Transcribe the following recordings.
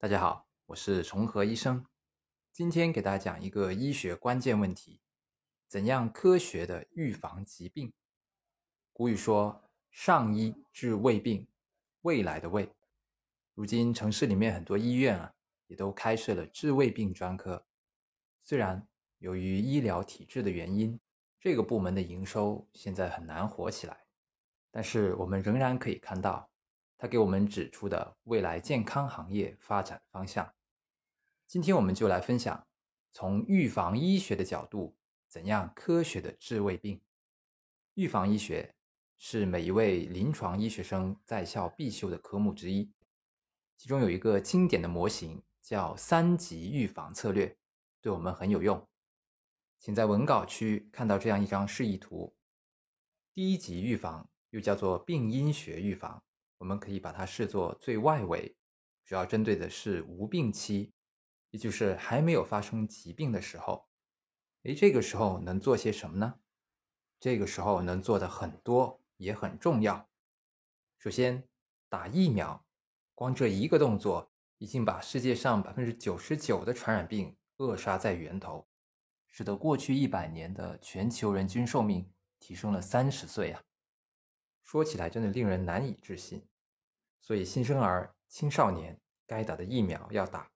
大家好，我是重和医生。今天给大家讲一个医学关键问题：怎样科学的预防疾病？古语说“上医治未病”，未来的未。如今城市里面很多医院啊，也都开设了治未病专科。虽然由于医疗体制的原因，这个部门的营收现在很难火起来，但是我们仍然可以看到。他给我们指出的未来健康行业发展方向。今天我们就来分享，从预防医学的角度，怎样科学的治胃病。预防医学是每一位临床医学生在校必修的科目之一，其中有一个经典的模型叫三级预防策略，对我们很有用。请在文稿区看到这样一张示意图。第一级预防又叫做病因学预防。我们可以把它视作最外围，主要针对的是无病期，也就是还没有发生疾病的时候。诶，这个时候能做些什么呢？这个时候能做的很多，也很重要。首先，打疫苗，光这一个动作，已经把世界上百分之九十九的传染病扼杀在源头，使得过去一百年的全球人均寿命提升了三十岁啊！说起来真的令人难以置信。所以，新生儿、青少年该打的疫苗要打。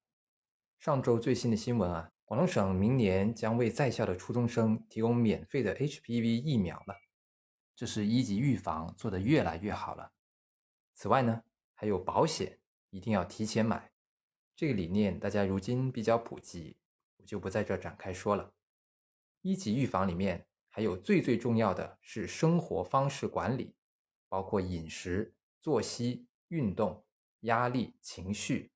上周最新的新闻啊，广东省明年将为在校的初中生提供免费的 HPV 疫苗了。这是一级预防做得越来越好了。此外呢，还有保险一定要提前买，这个理念大家如今比较普及，我就不在这展开说了。一级预防里面还有最最重要的是生活方式管理，包括饮食、作息。运动、压力、情绪，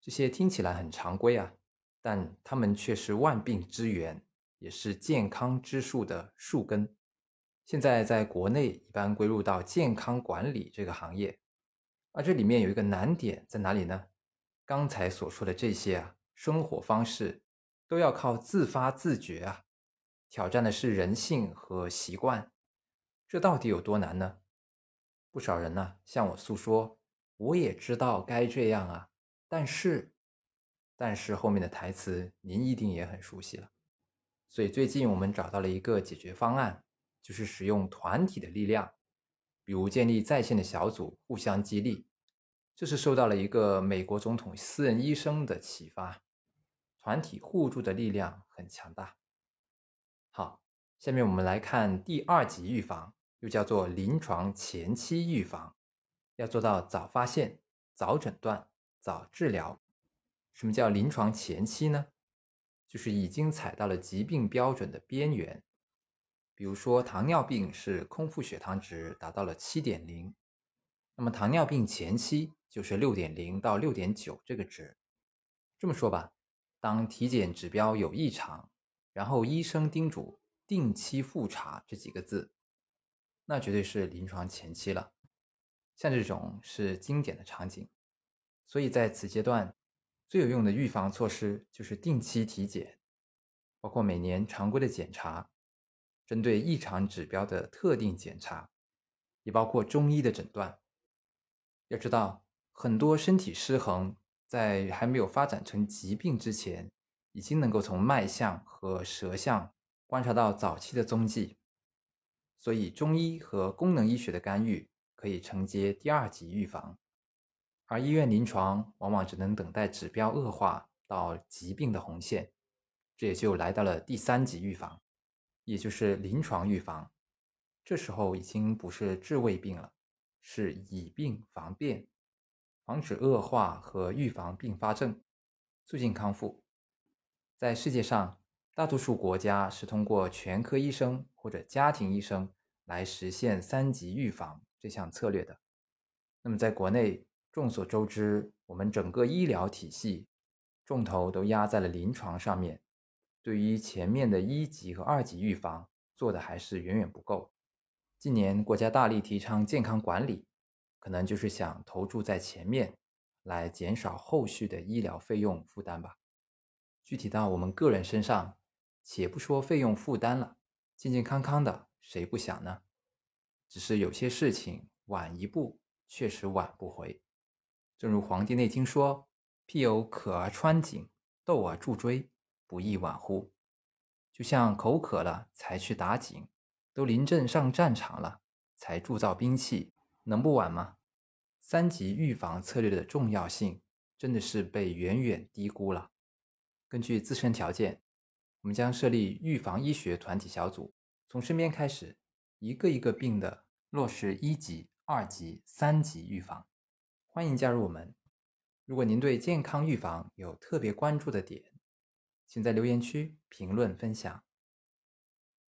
这些听起来很常规啊，但它们却是万病之源，也是健康之树的树根。现在在国内一般归入到健康管理这个行业，而这里面有一个难点在哪里呢？刚才所说的这些啊，生活方式都要靠自发自觉啊，挑战的是人性和习惯，这到底有多难呢？不少人呢向我诉说，我也知道该这样啊，但是，但是后面的台词您一定也很熟悉了。所以最近我们找到了一个解决方案，就是使用团体的力量，比如建立在线的小组，互相激励。这是受到了一个美国总统私人医生的启发，团体互助的力量很强大。好，下面我们来看第二级预防。又叫做临床前期预防，要做到早发现、早诊断、早治疗。什么叫临床前期呢？就是已经踩到了疾病标准的边缘。比如说糖尿病是空腹血糖值达到了七点零，那么糖尿病前期就是六点零到六点九这个值。这么说吧，当体检指标有异常，然后医生叮嘱定期复查这几个字。那绝对是临床前期了，像这种是经典的场景，所以在此阶段，最有用的预防措施就是定期体检，包括每年常规的检查，针对异常指标的特定检查，也包括中医的诊断。要知道，很多身体失衡在还没有发展成疾病之前，已经能够从脉象和舌象观察到早期的踪迹。所以，中医和功能医学的干预可以承接第二级预防，而医院临床往往只能等待指标恶化到疾病的红线，这也就来到了第三级预防，也就是临床预防。这时候已经不是治胃病了，是以病防变，防止恶化和预防并发症，促进康复。在世界上。大多数国家是通过全科医生或者家庭医生来实现三级预防这项策略的。那么，在国内，众所周知，我们整个医疗体系重头都压在了临床上面，对于前面的一级和二级预防做的还是远远不够。近年国家大力提倡健康管理，可能就是想投注在前面，来减少后续的医疗费用负担吧。具体到我们个人身上。且不说费用负担了，健健康康的谁不想呢？只是有些事情晚一步，确实挽不回。正如《黄帝内经》说：“譬有渴而穿井，斗而助锥，不亦晚乎？就像口渴了才去打井，都临阵上战场了才铸造兵器，能不晚吗？三级预防策略的重要性真的是被远远低估了。根据自身条件，我们将设立预防医学团体小组，从身边开始，一个一个病的落实一级、二级、三级预防。欢迎加入我们。如果您对健康预防有特别关注的点，请在留言区评论分享。